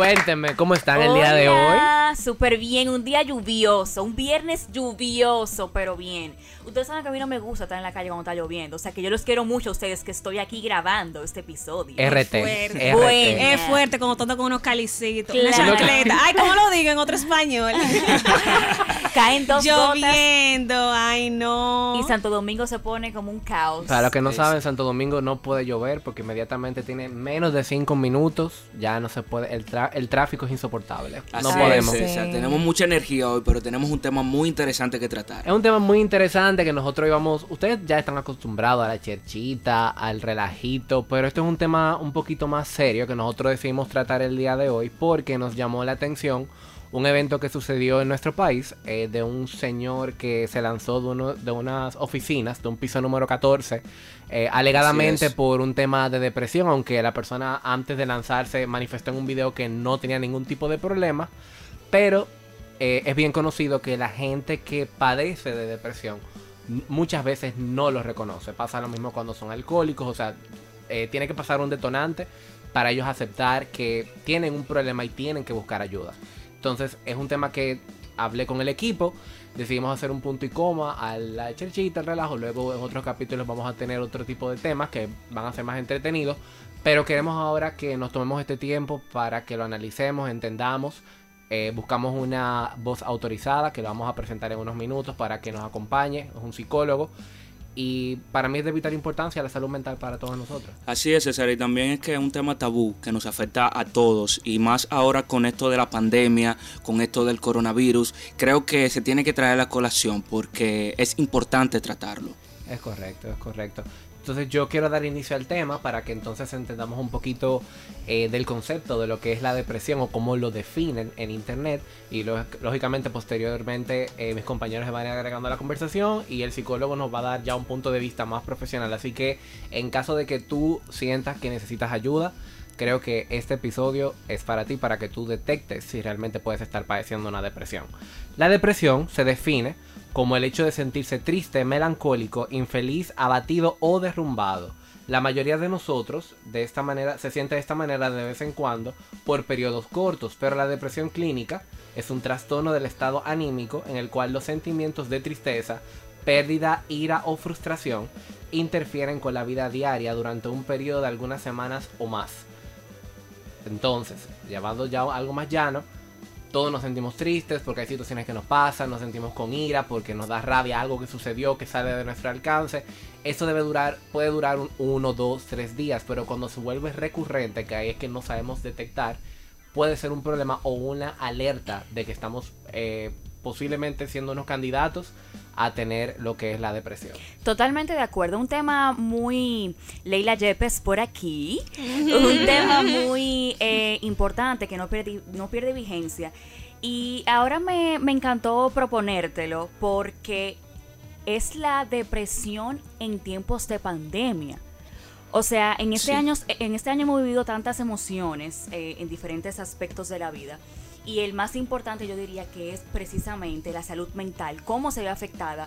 Cuéntenme, ¿cómo están el día de hoy? Súper bien, un día lluvioso, un viernes lluvioso, pero bien. Ustedes saben que a mí no me gusta estar en la calle cuando está lloviendo, o sea que yo los quiero mucho a ustedes que estoy aquí grabando este episodio. RT. fuerte. RT. Bueno. Es fuerte cuando tú andas con unos calicitos, Claro. una chancleta. Ay, ¿cómo lo digo en otro español? Caen dos gotas Lloviendo, ay no. y Santo Domingo se pone como un caos. Para los que no Sí, saben, Santo Domingo no puede llover porque inmediatamente tiene menos de 5 minutos. Ya no se puede, el, tra- el tráfico es insoportable. Así no Tenemos mucha energía hoy, pero tenemos un tema muy interesante que tratar. Es un tema muy interesante que nosotros íbamos. Ustedes ya están acostumbrados a la cherchita, al relajito, pero esto es un tema un poquito más serio que nosotros decidimos tratar el día de hoy porque nos llamó la atención un evento que sucedió en nuestro país eh, de un señor que se lanzó de, uno, de unas oficinas, de un piso número 14, eh, alegadamente por un tema de depresión, aunque la persona antes de lanzarse manifestó en un video que no tenía ningún tipo de problema, pero eh, es bien conocido que la gente que padece de depresión muchas veces no lo reconoce. Pasa lo mismo cuando son alcohólicos, o sea, eh, tiene que pasar un detonante para ellos aceptar que tienen un problema y tienen que buscar ayuda. Entonces es un tema que hablé con el equipo, decidimos hacer un punto y coma a la cherchita, al relajo, luego en otros capítulos vamos a tener otro tipo de temas que van a ser más entretenidos, pero queremos ahora que nos tomemos este tiempo para que lo analicemos, entendamos, eh, buscamos una voz autorizada que lo vamos a presentar en unos minutos para que nos acompañe, es un psicólogo. Y para mí es de vital importancia la salud mental para todos nosotros. Así es, César, y también es que es un tema tabú que nos afecta a todos, y más ahora con esto de la pandemia, con esto del coronavirus, creo que se tiene que traer a la colación porque es importante tratarlo. Es correcto, es correcto. Entonces yo quiero dar inicio al tema para que entonces entendamos un poquito eh, del concepto de lo que es la depresión o cómo lo definen en internet y lógicamente posteriormente eh, mis compañeros se van agregando a la conversación y el psicólogo nos va a dar ya un punto de vista más profesional. Así que en caso de que tú sientas que necesitas ayuda, creo que este episodio es para ti, para que tú detectes si realmente puedes estar padeciendo una depresión. La depresión se define como el hecho de sentirse triste, melancólico, infeliz, abatido o derrumbado. La mayoría de nosotros de esta manera se siente de esta manera de vez en cuando por periodos cortos, pero la depresión clínica es un trastorno del estado anímico en el cual los sentimientos de tristeza, pérdida, ira o frustración interfieren con la vida diaria durante un periodo de algunas semanas o más. Entonces, llevando ya algo más llano, todos nos sentimos tristes porque hay situaciones que nos pasan, nos sentimos con ira porque nos da rabia algo que sucedió que sale de nuestro alcance. Esto debe durar, puede durar un 1, 2, 3 días, pero cuando se vuelve recurrente, que ahí es que no sabemos detectar, puede ser un problema o una alerta de que estamos eh, posiblemente siendo unos candidatos a tener lo que es la depresión. Totalmente de acuerdo. Un tema muy Leila Yepes por aquí. Un tema muy eh, importante que no pierde, no pierde vigencia. Y ahora me, me encantó proponértelo porque es la depresión en tiempos de pandemia. O sea, en este, Sí. año, en este año hemos vivido tantas emociones eh, en diferentes aspectos de la vida. Y el más importante yo diría que es precisamente la salud mental, cómo se ve afectada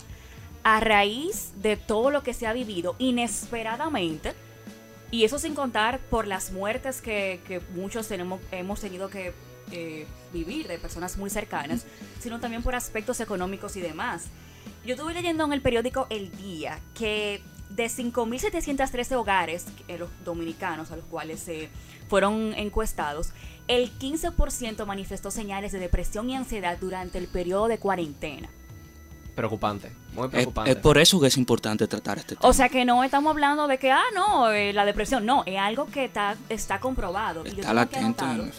a raíz de todo lo que se ha vivido inesperadamente. Y eso sin contar por las muertes que, que muchos tenemos, hemos tenido que eh, vivir de personas muy cercanas, sino también por aspectos económicos y demás. Yo estuve leyendo en el periódico El Día que de 5.713 hogares eh, los dominicanos a los cuales se fueron encuestados, el 15% manifestó señales de depresión y ansiedad durante el periodo de cuarentena. Preocupante, muy preocupante. es por eso que es importante tratar este tema. O sea que no estamos hablando de que, ah, no, eh, la depresión, no, es algo que está, está comprobado. Y yo Está tengo aquí latente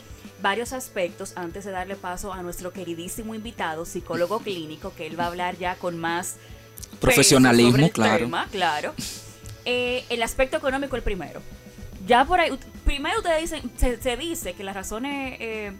varios aspectos antes de darle paso a nuestro queridísimo invitado, psicólogo clínico, que él va a hablar ya con más Profesionalismo, claro. tema, claro. Eh, el aspecto económico el primero. Ya por ahí, primero ustedes dicen, se, se dice que las razones eh,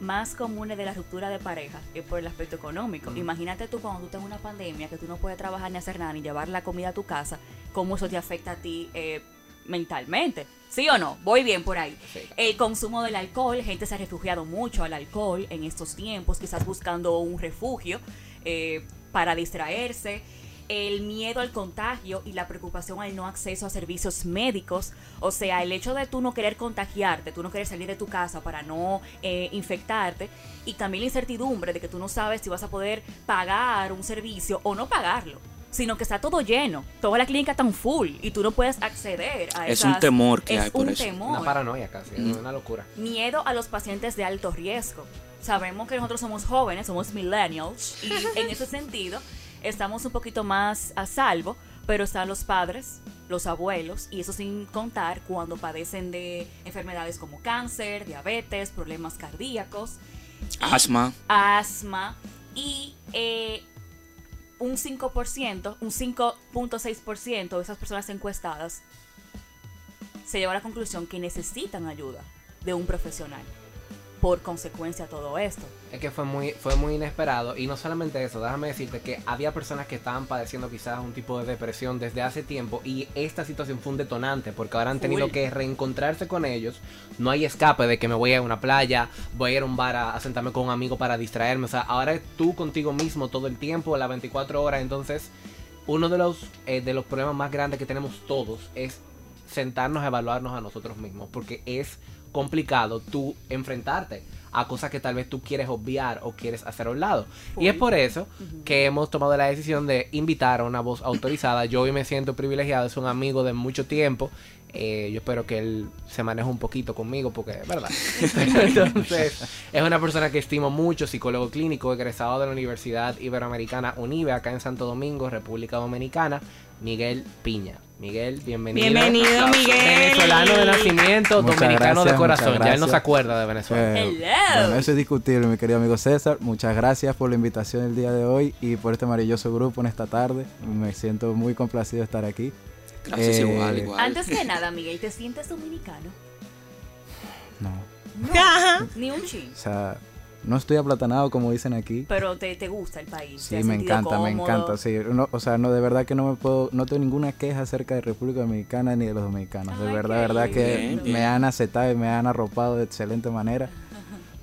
más comunes de la ruptura de pareja es por el aspecto económico. Imagínate tú cuando tú estás en una pandemia, que tú no puedes trabajar ni hacer nada, ni llevar la comida a tu casa, cómo eso te afecta a ti eh, mentalmente. ¿Sí o no? Voy bien por ahí. Sí. El consumo del alcohol, gente se ha refugiado mucho al alcohol en estos tiempos, quizás buscando un refugio eh, para distraerse. el miedo al contagio y la preocupación al no acceso a servicios médicos. O sea, el hecho de tú no querer contagiarte, tú no querer salir de tu casa para no eh, infectarte. Y también la incertidumbre de que tú no sabes si vas a poder pagar un servicio o no pagarlo. Sino que está todo lleno, toda la clínica tan full y tú no puedes acceder a Es esas- un temor que es hay por un eso. temor Una paranoia casi, Mm. es una locura. miedo a los pacientes de alto riesgo. Sabemos que nosotros somos jóvenes, somos millennials, y en ese sentido estamos un poquito más a salvo, pero están los padres, los abuelos, y eso sin contar cuando padecen de enfermedades como cáncer, diabetes, problemas cardíacos, Asma. asma y eh, un 5%, un 5.6% de esas personas encuestadas se lleva a la conclusión que necesitan ayuda de un profesional por consecuencia todo esto. Es que fue muy, fue muy inesperado. Y no solamente eso, déjame decirte que había personas que estaban padeciendo quizás un tipo de depresión desde hace tiempo. Y esta situación fue un detonante. Porque ahora han tenido que reencontrarse con ellos. No hay escape de que me voy a una playa, voy a ir a un bar a, a sentarme con un amigo para distraerme. O sea, ahora es tú contigo mismo todo el tiempo, las 24 horas. Entonces, uno de los, eh, de los problemas más grandes que tenemos todos es sentarnos a evaluarnos a nosotros mismos. Porque es complicado tú enfrentarte a cosas que tal vez tú quieres obviar o quieres hacer a un lado. Y es por eso que hemos tomado la decisión de invitar a una voz autorizada. Yo hoy me siento privilegiado, es un amigo de mucho tiempo. Eh, yo espero que él se maneje un poquito conmigo porque es verdad. Entonces, es una persona que estimo mucho, psicólogo clínico, egresado de la Universidad Iberoamericana UNIBE, acá en Santo Domingo, República Dominicana, Miguel Piña. Miguel, bienvenido. Bienvenido, Miguel. Venezolano de nacimiento, Muchas dominicano de corazón. Ya él no se acuerda de Venezuela. Eh, Hello. bueno, eso es discutible, mi querido amigo César. Muchas gracias por la invitación el día de hoy y por este maravilloso grupo en esta tarde. Me siento muy complacido de estar aquí. Gracias Eh, igual, igual. Antes que nada, Miguel, ¿te sientes dominicano? No, No, Ajá. ni un chin. o sea, no estoy aplatanado como dicen aquí. Pero te, te gusta el país. ¿Te Sí, me encanta, me cómodo? encanta. Sí, no, o sea, no, de verdad que no me puedo, no tengo ninguna queja acerca de República Dominicana ni de los dominicanos. De Ay, verdad, qué verdad que lindo. me han aceptado y me han arropado de excelente manera.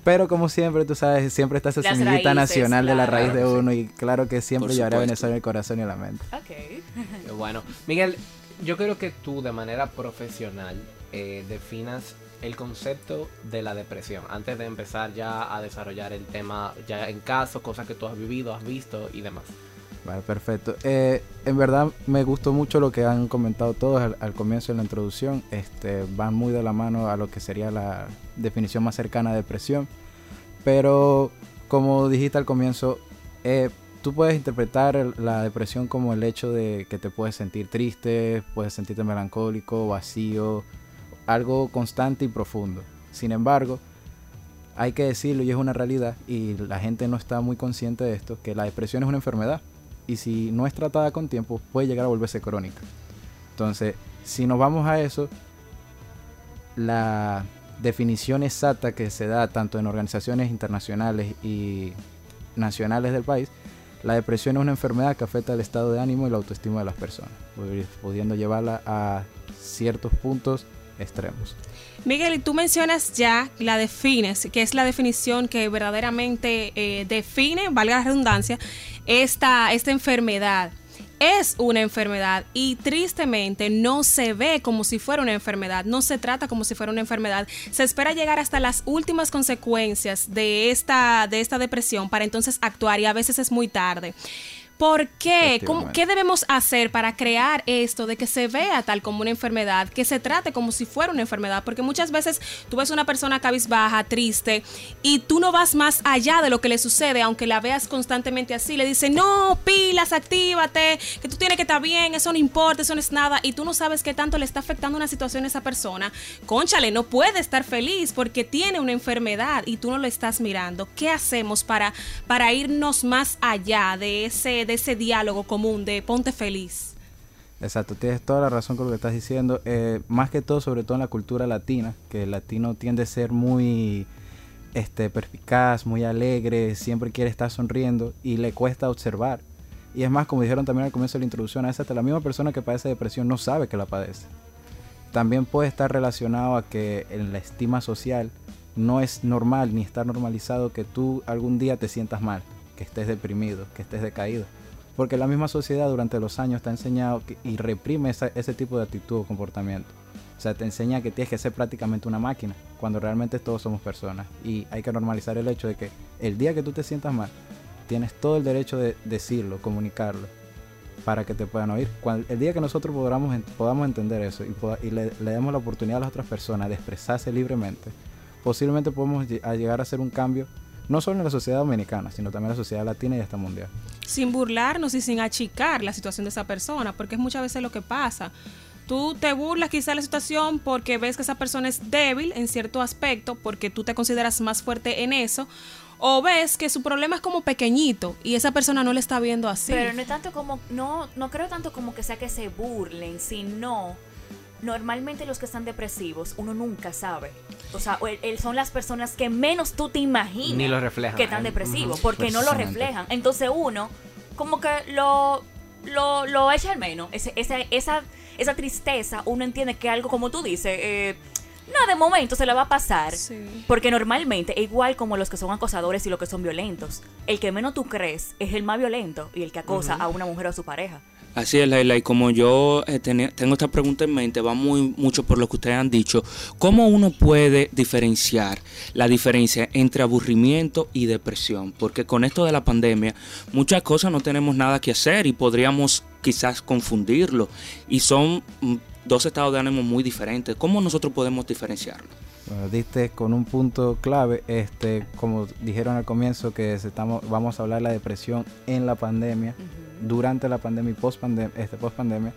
Pero como siempre, tú sabes, siempre está esa Las semillita raíces, nacional de la claro. raíz de Claro sí. uno y claro que siempre llevaré a. Venezuela en el corazón y en la mente. Ok. Bueno, Miguel, yo creo que tú de manera profesional eh, definas el concepto de la depresión antes de empezar ya a desarrollar el tema ya en caso, cosas que tú has vivido, has visto y demás. Vale, perfecto. Eh, en verdad me gustó mucho lo que han comentado todos al, al comienzo de la introducción. Este, van muy de la mano a lo que sería la definición más cercana de depresión. Pero como dijiste al comienzo, eh, tú puedes interpretar la depresión como el hecho de que te puedes sentir triste, puedes sentirte melancólico, vacío, algo constante y profundo. Sin embargo, hay que decirlo y es una realidad y la gente no está muy consciente de esto, que la depresión es una enfermedad y si no es tratada con tiempo puede llegar a volverse crónica. Entonces, si nos vamos a eso, la definición exacta que se da tanto en organizaciones internacionales y nacionales del país, la depresión es una enfermedad que afecta el estado de ánimo y la autoestima de las personas, pudiendo llevarla a ciertos puntos Miguel, y tú mencionas ya, la defines, que es la definición que verdaderamente eh, define, valga la redundancia, esta, esta enfermedad. Es una enfermedad y tristemente no se ve como si fuera una enfermedad, no se trata como si fuera una enfermedad. Se espera llegar hasta las últimas consecuencias de esta, de esta depresión para entonces actuar y a veces es muy tarde. ¿Por qué? ¿Cómo- Efectivamente. ¿Qué debemos hacer para crear esto de que se vea tal como una enfermedad, que se trate como si fuera una enfermedad? Porque muchas veces tú ves una persona cabizbaja, triste, y tú no vas más allá de lo que le sucede, aunque la veas constantemente así. Le dice, no, pilas, actívate, que tú tienes que estar bien, eso no importa, eso no es nada, y tú no sabes qué tanto le está afectando una situación a esa persona. Conchale, no puede estar feliz porque tiene una enfermedad y tú no lo estás mirando. ¿Qué hacemos para, para irnos más allá de ese, de ese diálogo común de ponte feliz? Exacto, tienes toda la razón con lo que estás diciendo. Eh, más que todo, sobre todo en la cultura latina, que el latino tiende a ser muy este, perspicaz, muy alegre, siempre quiere estar sonriendo y le cuesta observar. Y es más, como dijeron también al comienzo de la introducción, a veces hasta la misma persona que padece depresión no sabe que la padece. También puede estar relacionado a que en la estima social no es normal ni está normalizado que tú algún día te sientas mal, que estés deprimido, que estés decaído. Porque la misma sociedad durante los años te ha enseñado y reprime ese tipo de actitud o comportamiento. O sea, te enseña que tienes que ser prácticamente una máquina, cuando realmente todos somos personas. Y hay que normalizar el hecho de que el día que tú te sientas mal, tienes todo el derecho de decirlo, comunicarlo, para que te puedan oír. el día que nosotros podamos, podamos entender eso y, le, demos la oportunidad a las otras personas de expresarse libremente, posiblemente podemos llegar a hacer un cambio no solo en la sociedad dominicana, sino también en la sociedad latina y hasta mundial. Sin burlarnos y sin achicar la situación de esa persona, porque es muchas veces lo que pasa. Tú te burlas quizá de la situación porque ves que esa persona es débil en cierto aspecto, porque tú te consideras más fuerte en eso, o ves que su problema es como pequeñito y esa persona no le está viendo así. Pero no es tanto como, no, no creo tanto como que sea que se burlen, sino normalmente los que están depresivos, uno nunca sabe. O sea, son las personas que menos tú te imaginas Ni lo reflejan, que están depresivos, porque no lo reflejan. Entonces uno, como que lo, lo, lo echa al menos. esa, esa esa tristeza, uno entiende que algo, como tú dices, eh, no, de momento se la va a pasar. Porque normalmente, igual como los que son acosadores y los que son violentos, el que menos tú crees es el más violento y el que acosa a una mujer o a su pareja. Así es, Laila, y como yo eh, tengo esta pregunta en mente, va muy mucho por lo que ustedes han dicho, ¿cómo uno puede diferenciar la diferencia entre aburrimiento y depresión? Porque con esto de la pandemia, muchas cosas no tenemos nada que hacer y podríamos quizás confundirlo, y son mm, dos estados de ánimo muy diferentes. ¿Cómo nosotros podemos diferenciarlo? Bueno, diste con un punto clave, este, como dijeron al comienzo, que estamos, vamos a hablar de la depresión en la pandemia durante la pandemia y post pandemia, este, post pandemia,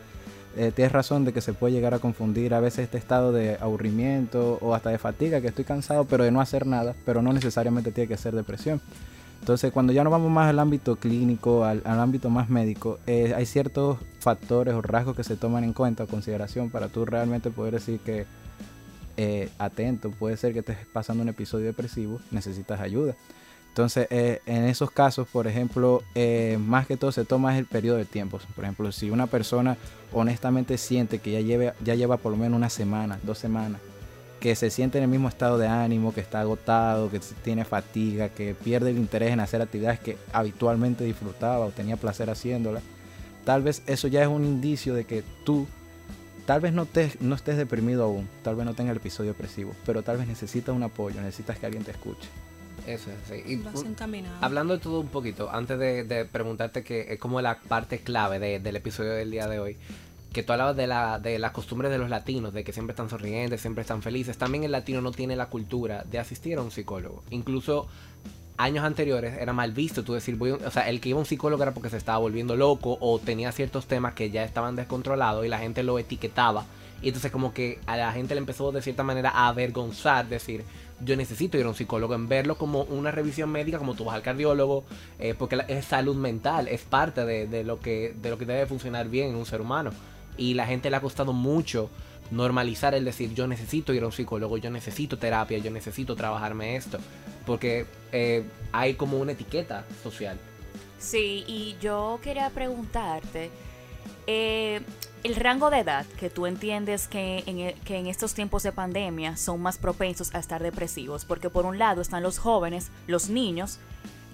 eh, tienes razón de que se puede llegar a confundir a veces este estado de aburrimiento o hasta de fatiga, que estoy cansado pero de no hacer nada, pero no necesariamente tiene que ser depresión. Entonces, cuando ya nos vamos más al ámbito clínico, al, ámbito más médico, eh, hay ciertos factores o rasgos que se toman en cuenta o consideración para tú realmente poder decir que eh, atento, puede ser que estés pasando un episodio depresivo, necesitas ayuda. Entonces, eh, en esos casos, por ejemplo, eh, más que todo se toma el periodo de tiempo. Por ejemplo, si una persona honestamente siente que ya, ya lleva por lo menos una semana, dos semanas, que se siente en el mismo estado de ánimo, que está agotado, que tiene fatiga, que pierde el interés en hacer actividades que habitualmente disfrutaba o tenía placer haciéndolas, tal vez eso ya es un indicio de que tú tal vez no, te, no estés deprimido aún, tal vez no tengas el episodio depresivo, pero tal vez necesitas un apoyo, necesitas que alguien te escuche. Eso es, sí. hablando de todo un poquito, antes de, preguntarte que es como la parte clave del episodio del día de hoy, que tú hablabas de, la, de las costumbres de los latinos, de que siempre están sonrientes, siempre están felices. También el latino no tiene la cultura de asistir a un psicólogo. Incluso años anteriores era mal visto tú decir, voy o sea, el que iba a un psicólogo era porque se estaba volviendo loco o tenía ciertos temas que ya estaban descontrolados y la gente lo etiquetaba. Y entonces como que a la gente le empezó de cierta manera a avergonzar, decir, yo necesito ir a un psicólogo, en verlo como una revisión médica, como tú vas al cardiólogo, eh, porque es salud mental, es parte de, lo que, de lo que debe funcionar bien en un ser humano. Y la gente le ha costado mucho normalizar el decir yo necesito ir a un psicólogo, yo necesito terapia, yo necesito trabajarme esto, porque eh, hay como una etiqueta social. Sí, y yo quería preguntarte, eh, el rango de edad que tú entiendes que en, e, que en estos tiempos de pandemia son más propensos a estar depresivos, porque por un lado están los jóvenes, los niños,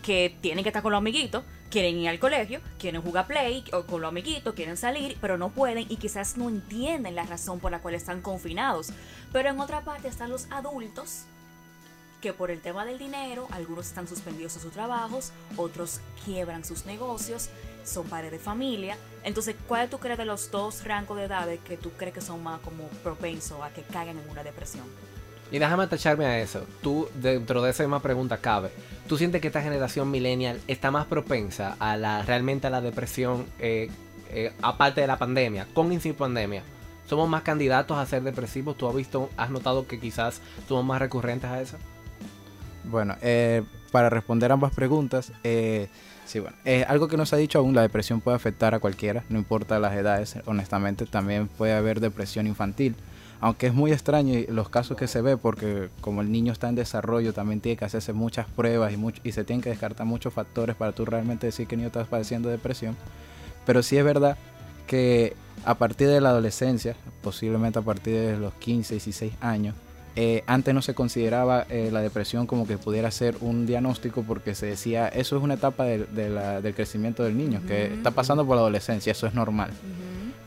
que tienen que estar con los amiguitos, quieren ir al colegio, quieren jugar play o con los amiguitos, quieren salir, pero no pueden y quizás no entienden la razón por la cual están confinados. Pero en otra parte están los adultos que por el tema del dinero, algunos están suspendidos de sus trabajos, otros quiebran sus negocios, son padres de familia. Entonces, ¿cuál tú crees de los dos rangos de edades que tú crees que son más como propensos a que caigan en una depresión? Y déjame tacharme a eso. Tú, dentro de esa misma pregunta cabe. ¿Tú sientes que esta generación millennial está más propensa a la realmente a la depresión, eh, eh, aparte de la pandemia, con y sin pandemia? ¿Somos más candidatos a ser depresivos? ¿Tú has visto, has notado que quizás somos más recurrentes a eso? Bueno, eh, para responder ambas preguntas, eh, sí, bueno, eh, algo que nos ha dicho aún, la depresión puede afectar a cualquiera, no importa las edades, honestamente, también puede haber depresión infantil. Aunque es muy extraño los casos que se ve, porque como el niño está en desarrollo, también tiene que hacerse muchas pruebas y, y se tienen que descartar muchos factores para tú realmente decir que el niño está padeciendo depresión. Pero sí es verdad que a partir de la adolescencia, posiblemente a partir de los 15, 16 años, Eh, antes no se consideraba eh, la depresión como que pudiera ser un diagnóstico porque se decía, eso es una etapa del crecimiento del niño, que está pasando por la adolescencia, eso es normal.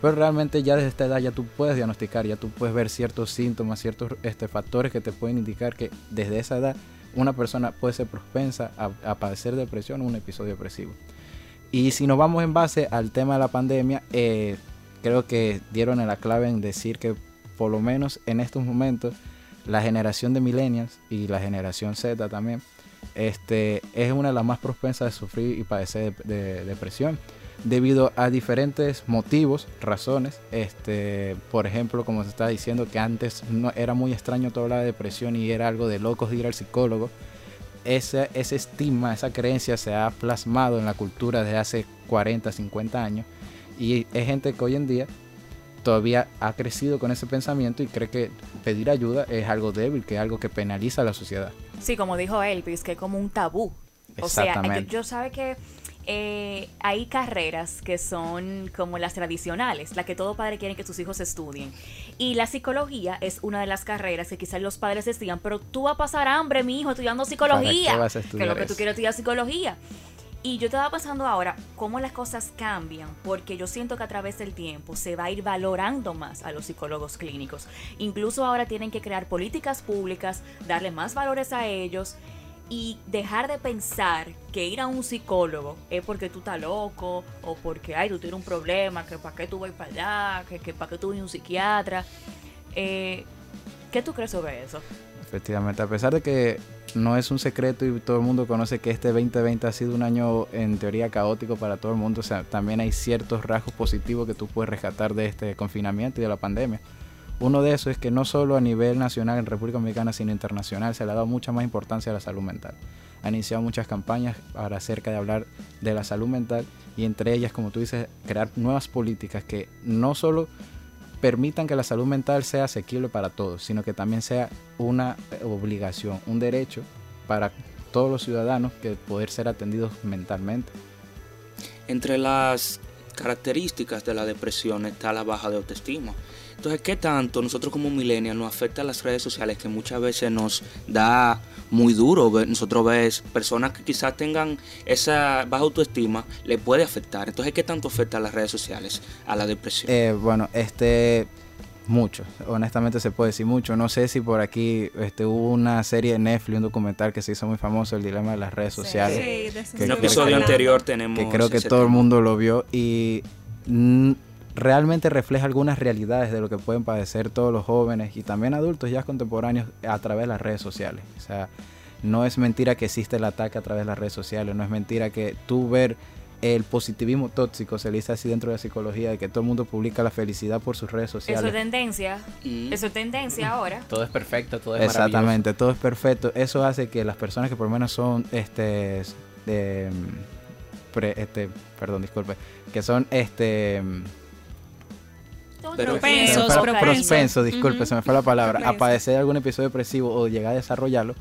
Pero realmente ya desde esta edad ya tú puedes diagnosticar, ya tú puedes ver ciertos síntomas, ciertos este, factores que te pueden indicar que desde esa edad una persona puede ser propensa a, padecer depresión o un episodio depresivo. Y si nos vamos en base al tema de la pandemia, eh, creo que dieron la clave en decir que por lo menos en estos momentos la generación de millennials y la generación Z también este, es una de las más propensas a sufrir y padecer de depresión debido a diferentes motivos, razones. Este, por ejemplo, como se está diciendo que antes no era muy extraño toda la depresión y era algo de locos de ir al psicólogo. Ese, ese estigma, esa creencia se ha plasmado en la cultura desde hace 40, 50 años y es gente que hoy en día todavía ha crecido con ese pensamiento y cree que pedir ayuda es algo débil, que es algo que penaliza a la sociedad. Sí, como dijo Elvis, que es como un tabú. O sea, yo, yo sabe que eh, hay carreras que son como las tradicionales, la que todo padre quiere que sus hijos estudien. Y la psicología es una de las carreras que quizás los padres decían, pero tú vas a pasar hambre, mi hijo, estudiando psicología. Vas a que lo que tú quieres estudiar psicología. Y yo estaba pensando ahora cómo las cosas cambian, porque yo siento que a través del tiempo se va a ir valorando más a los psicólogos clínicos. Incluso ahora tienen que crear políticas públicas, darle más valores a ellos y dejar de pensar que ir a un psicólogo es porque tú estás loco o porque ay, tú tienes un problema, que para qué tú vas para allá, que, que para qué tú vas a un psiquiatra. Eh, ¿Qué tú crees sobre eso? Efectivamente, a pesar de que no es un secreto y todo el mundo conoce que este 2020 ha sido un año en teoría caótico para todo el mundo, o sea, también hay ciertos rasgos positivos que tú puedes rescatar de este confinamiento y de la pandemia. Uno de esos es que no solo a nivel nacional en República Dominicana, sino internacional, se le ha dado mucha más importancia a la salud mental. Ha iniciado muchas campañas acerca de hablar de la salud mental y entre ellas, como tú dices, crear nuevas políticas que no solo permitan que la salud mental sea asequible para todos, sino que también sea una obligación, un derecho para todos los ciudadanos que poder ser atendidos mentalmente. Entre las características de la depresión está la baja de autoestima. Entonces, ¿qué tanto nosotros como millennials nos afecta las redes sociales que muchas veces nos da muy duro? Nosotros ves personas que quizás tengan esa baja autoestima, le puede afectar. Entonces, ¿qué tanto afecta las redes sociales a la depresión? Eh, bueno, este mucho, honestamente se puede decir mucho. No sé si por aquí este, hubo una serie de Netflix, un documental que se hizo muy famoso, El dilema de las redes sociales. Sí, en un episodio anterior tenemos. Que creo que todo el mundo lo vio y realmente refleja algunas realidades de lo que pueden padecer todos los jóvenes y también adultos ya contemporáneos a través de las redes sociales. O sea, no es mentira que existe el ataque a través de las redes sociales, no es mentira que tú ver el positivismo tóxico, se le dice así dentro de la psicología, de que todo el mundo publica la felicidad por sus redes sociales. Eso es tendencia, mm. eso es tendencia ahora. Todo es perfecto, todo es Exactamente, todo es perfecto. Eso hace que las personas que por lo menos son, este, este perdón, disculpe, que son, este propensos, propensos, disculpe, se me fue la palabra, a padecer algún episodio depresivo o llegar a desarrollarlo,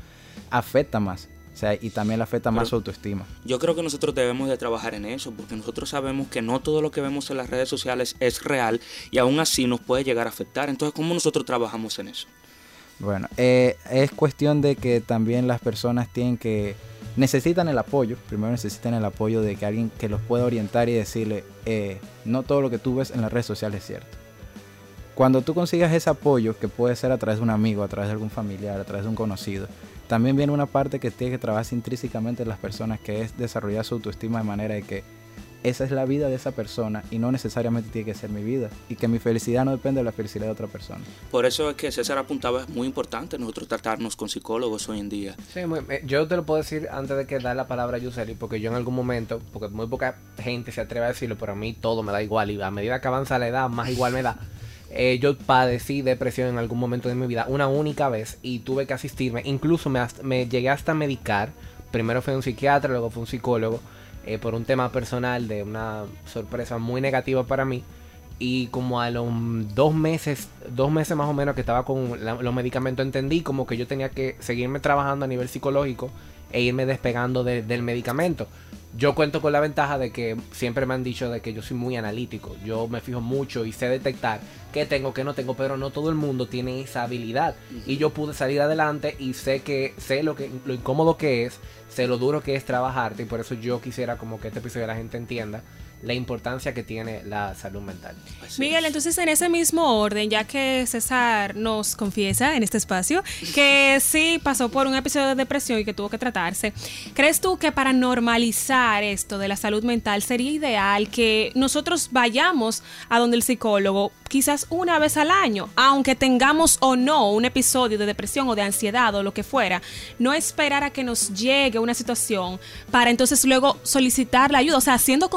afecta más. O sea, y también le afecta más su autoestima. Yo creo que nosotros debemos de trabajar en eso, porque nosotros sabemos que no todo lo que vemos en las redes sociales es real y aún así nos puede llegar a afectar. Entonces, ¿cómo nosotros trabajamos en eso? Bueno, eh, es cuestión de que también las personas tienen que necesitan el apoyo, primero necesitan el apoyo de que alguien que los pueda orientar y decirle, eh, no todo lo que tú ves en las redes sociales es cierto. Cuando tú consigas ese apoyo, que puede ser a través de un amigo, a través de algún familiar, a través de un conocido, también viene una parte que tiene que trabajar intrínsecamente en las personas, que es desarrollar su autoestima de manera de que esa es la vida de esa persona y no necesariamente tiene que ser mi vida y que mi felicidad no depende de la felicidad de otra persona. Por eso es que César apuntaba, es muy importante nosotros tratarnos con psicólogos hoy en día. Sí, yo te lo puedo decir antes de que dar la palabra a Yuseli, porque yo en algún momento, porque muy poca gente se atreve a decirlo, pero a mí todo me da igual y a medida que avanza la edad, más igual me da. Eh, yo padecí depresión en algún momento de mi vida, una única vez, y tuve que asistirme. Incluso me, me llegué hasta medicar. Primero fue un psiquiatra, luego fue un psicólogo, eh, por un tema personal de una sorpresa muy negativa para mí. Y como a los dos meses, dos meses más o menos que estaba con los medicamentos, entendí como que yo tenía que seguirme trabajando a nivel psicológico e irme despegando del medicamento. Yo cuento con la ventaja de que siempre me han dicho de que yo soy muy analítico. Yo me fijo mucho y sé detectar qué tengo, qué no tengo, pero no todo el mundo tiene esa habilidad. Y yo pude salir adelante y sé que sé lo que lo incómodo que es, sé lo duro que es trabajarte y por eso yo quisiera como que este episodio la gente entienda la importancia que tiene la salud mental. Miguel, entonces en ese mismo orden, ya que César nos confiesa en este espacio que sí pasó por un episodio de depresión y que tuvo que tratarse, ¿crees tú que para normalizar esto de la salud mental sería ideal que nosotros vayamos a donde el psicólogo quizás una vez al año, aunque tengamos o no un episodio de depresión o de ansiedad o lo que fuera, no esperar a que nos llegue una situación para entonces luego solicitar la ayuda, o sea, siendo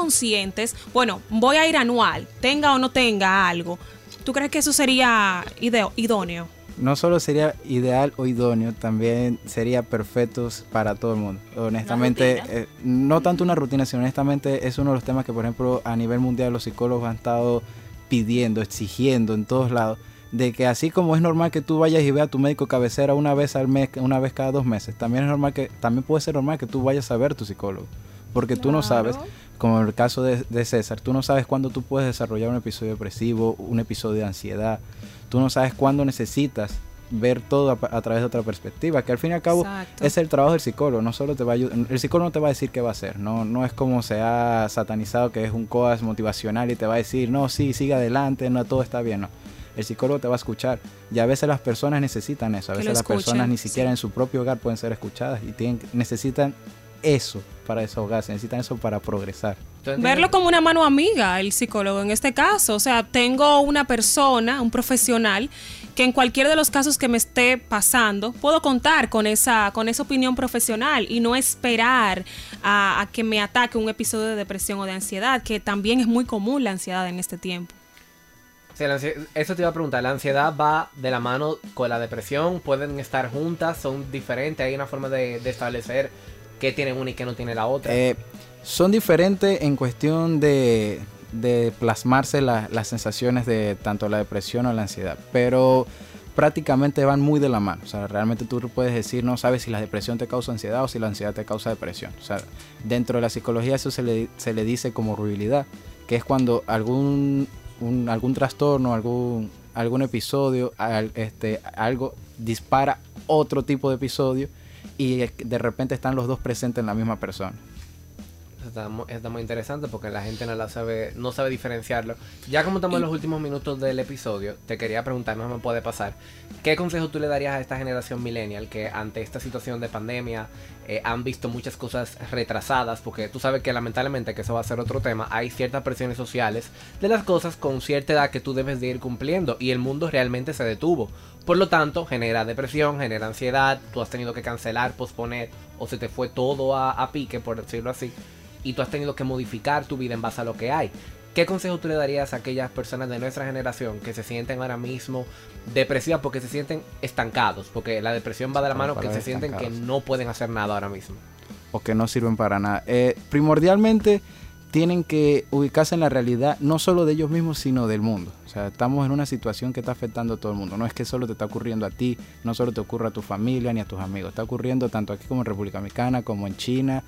bueno, voy a ir anual, tenga o no tenga algo. ¿Tú crees que eso sería idóneo? No solo sería ideal o idóneo, también sería perfecto para todo el mundo. Honestamente, eh, no tanto una rutina, sino honestamente es uno de los temas que, por ejemplo, a nivel mundial los psicólogos han estado pidiendo, exigiendo en todos lados, de que así como es normal que tú vayas y veas a tu médico cabecera una vez al mes, una vez cada dos meses, también es normal que, también puede ser normal que tú vayas a ver a tu psicólogo. Porque tú no sabes, como en el caso de, de César, tú no sabes cuándo tú puedes desarrollar un episodio depresivo, un episodio de ansiedad. Tú no sabes cuándo necesitas ver todo a, través de otra perspectiva, que al fin y al cabo es el trabajo del psicólogo, no solo te va a el psicólogo no te va a decir qué va a hacer, no, no es como se ha satanizado que es un coach motivacional y te va a decir, no, sí, sigue adelante, no, todo está bien, no. El psicólogo te va a escuchar y a veces las personas necesitan eso, a veces las personas ni siquiera en su propio hogar pueden ser escuchadas y tienen, necesitan eso para desahogarse, necesitan eso para progresar. Verlo como una mano amiga, el psicólogo en este caso. O sea, tengo una persona, un profesional, que en cualquier de los casos que me esté pasando, puedo contar con esa, con esa opinión profesional y no esperar a, que me ataque un episodio de depresión o de ansiedad, que también es muy común la ansiedad en este tiempo. eso te iba a preguntar, ¿la ansiedad va de la mano con la depresión? ¿Pueden estar juntas? ¿Son diferentes? ¿Hay una forma de, establecer qué tiene una y qué no tiene la otra? Eh, son diferentes en cuestión de, plasmarse las sensaciones de tanto la depresión o la ansiedad, pero prácticamente van muy de la mano. O sea, realmente tú puedes decir, no sabes si la depresión te causa ansiedad o si la ansiedad te causa depresión. O sea, dentro de la psicología eso se le, se le dice como rubilidad, que es cuando algún, algún trastorno, algún, algún episodio, este, algo dispara otro tipo de episodio y de repente están los dos presentes en la misma persona. Está, muy interesante porque la gente no la sabe, no sabe diferenciarlo. Ya como estamos en los últimos minutos del episodio, te quería preguntar, no me puede pasar, ¿qué consejo tú le darías a esta generación millennial que ante esta situación de pandemia eh, han visto muchas cosas retrasadas? Porque tú sabes que lamentablemente, que eso va a ser otro tema, hay ciertas presiones sociales de las cosas con cierta edad que tú debes de ir cumpliendo y el mundo realmente se detuvo. Por lo tanto, genera depresión, genera ansiedad, tú has tenido que cancelar, posponer o se te fue todo a, a pique, por decirlo así y tú has tenido que modificar tu vida en base a lo que hay. ¿Qué consejo tú le darías a aquellas personas de nuestra generación que se sienten ahora mismo depresivas porque se sienten estancados? Porque la depresión va de la mano que se sienten que no pueden hacer nada ahora mismo. O que no sirven para nada. Eh, primordialmente tienen que ubicarse en la realidad no solo de ellos mismos, sino del mundo. O sea, estamos en una situación que está afectando a todo el mundo. No es que solo te está ocurriendo a ti, no solo te ocurre a tu familia ni a tus amigos. Está ocurriendo tanto aquí como en República Dominicana, como en China,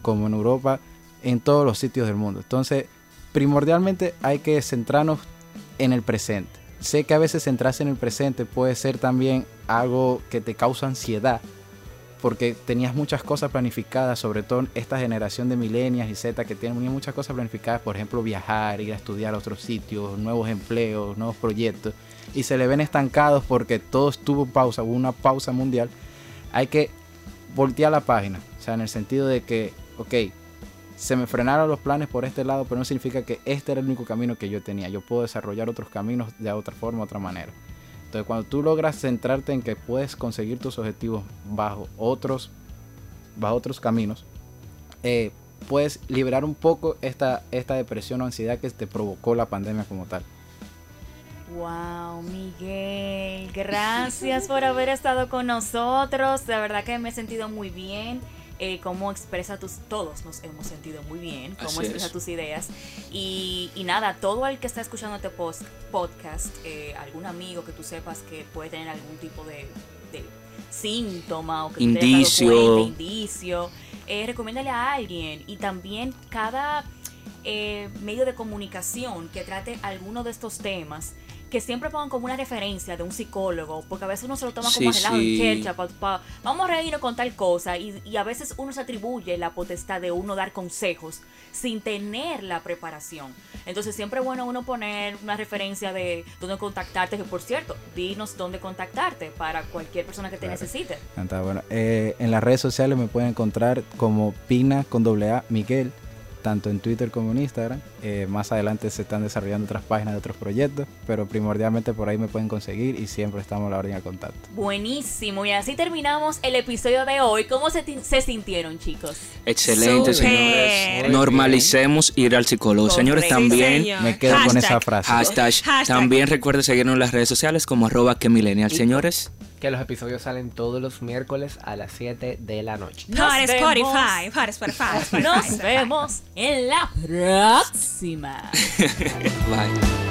como en Europa en todos los sitios del mundo. Entonces, primordialmente hay que centrarnos en el presente. Sé que a veces centrarse en el presente puede ser también algo que te causa ansiedad, porque tenías muchas cosas planificadas, sobre todo esta generación de milenias y Z que tienen muchas cosas planificadas, por ejemplo, viajar, ir a estudiar a otros sitios, nuevos empleos, nuevos proyectos, y se le ven estancados porque todo estuvo pausa, hubo una pausa mundial. Hay que voltear la página, o sea, en el sentido de que, ok, se me frenaron los planes por este lado, pero no significa que este era el único camino que yo tenía. Yo puedo desarrollar otros caminos de otra forma, otra manera. Entonces, cuando tú logras centrarte en que puedes conseguir tus objetivos bajo otros, bajo otros caminos, eh, puedes liberar un poco esta, esta depresión o ansiedad que te provocó la pandemia como tal. Wow, Miguel, gracias por haber estado con nosotros. De verdad que me he sentido muy bien eh, cómo expresa tus, todos nos hemos sentido muy bien, cómo expresa tus ideas. Y, nada, todo el que está escuchando este post, podcast, eh, algún amigo que tú sepas que puede tener algún tipo de, síntoma o que indicio, indicio eh, recomiéndale a alguien. Y también cada eh, medio de comunicación que trate alguno de estos temas que siempre pongan como una referencia de un psicólogo, porque a veces uno se lo toma Sí, como relajo sí. chercha, pa- pa- vamos a reírnos con tal cosa, y, y a veces uno se atribuye la potestad de uno dar consejos sin tener la preparación. Entonces siempre es bueno uno poner una referencia de dónde contactarte, que por cierto, dinos dónde contactarte para cualquier persona que te Claro. necesite. Bueno. Eh, en las redes sociales me pueden encontrar como Pina con doble A Miguel, tanto en Twitter como en Instagram. Eh, más adelante se están desarrollando otras páginas de otros proyectos, pero primordialmente por ahí me pueden conseguir y siempre estamos a la orden de contacto. Buenísimo, y así terminamos el episodio de hoy. ¿Cómo se, ti- se sintieron, chicos? Excelente, señores. Muy Normalicemos ir al psicólogo. Señores. Sí, también señor. Me quedo con esa frase. Hashtag. Hashtag. También recuerde seguirnos en las redes sociales como arroba que millennial. Señores, Que los episodios salen todos los miércoles a las 7 de la noche. Nos Para. Spotify, para Spotify. Spotify, Nos vemos en la próxima. bye.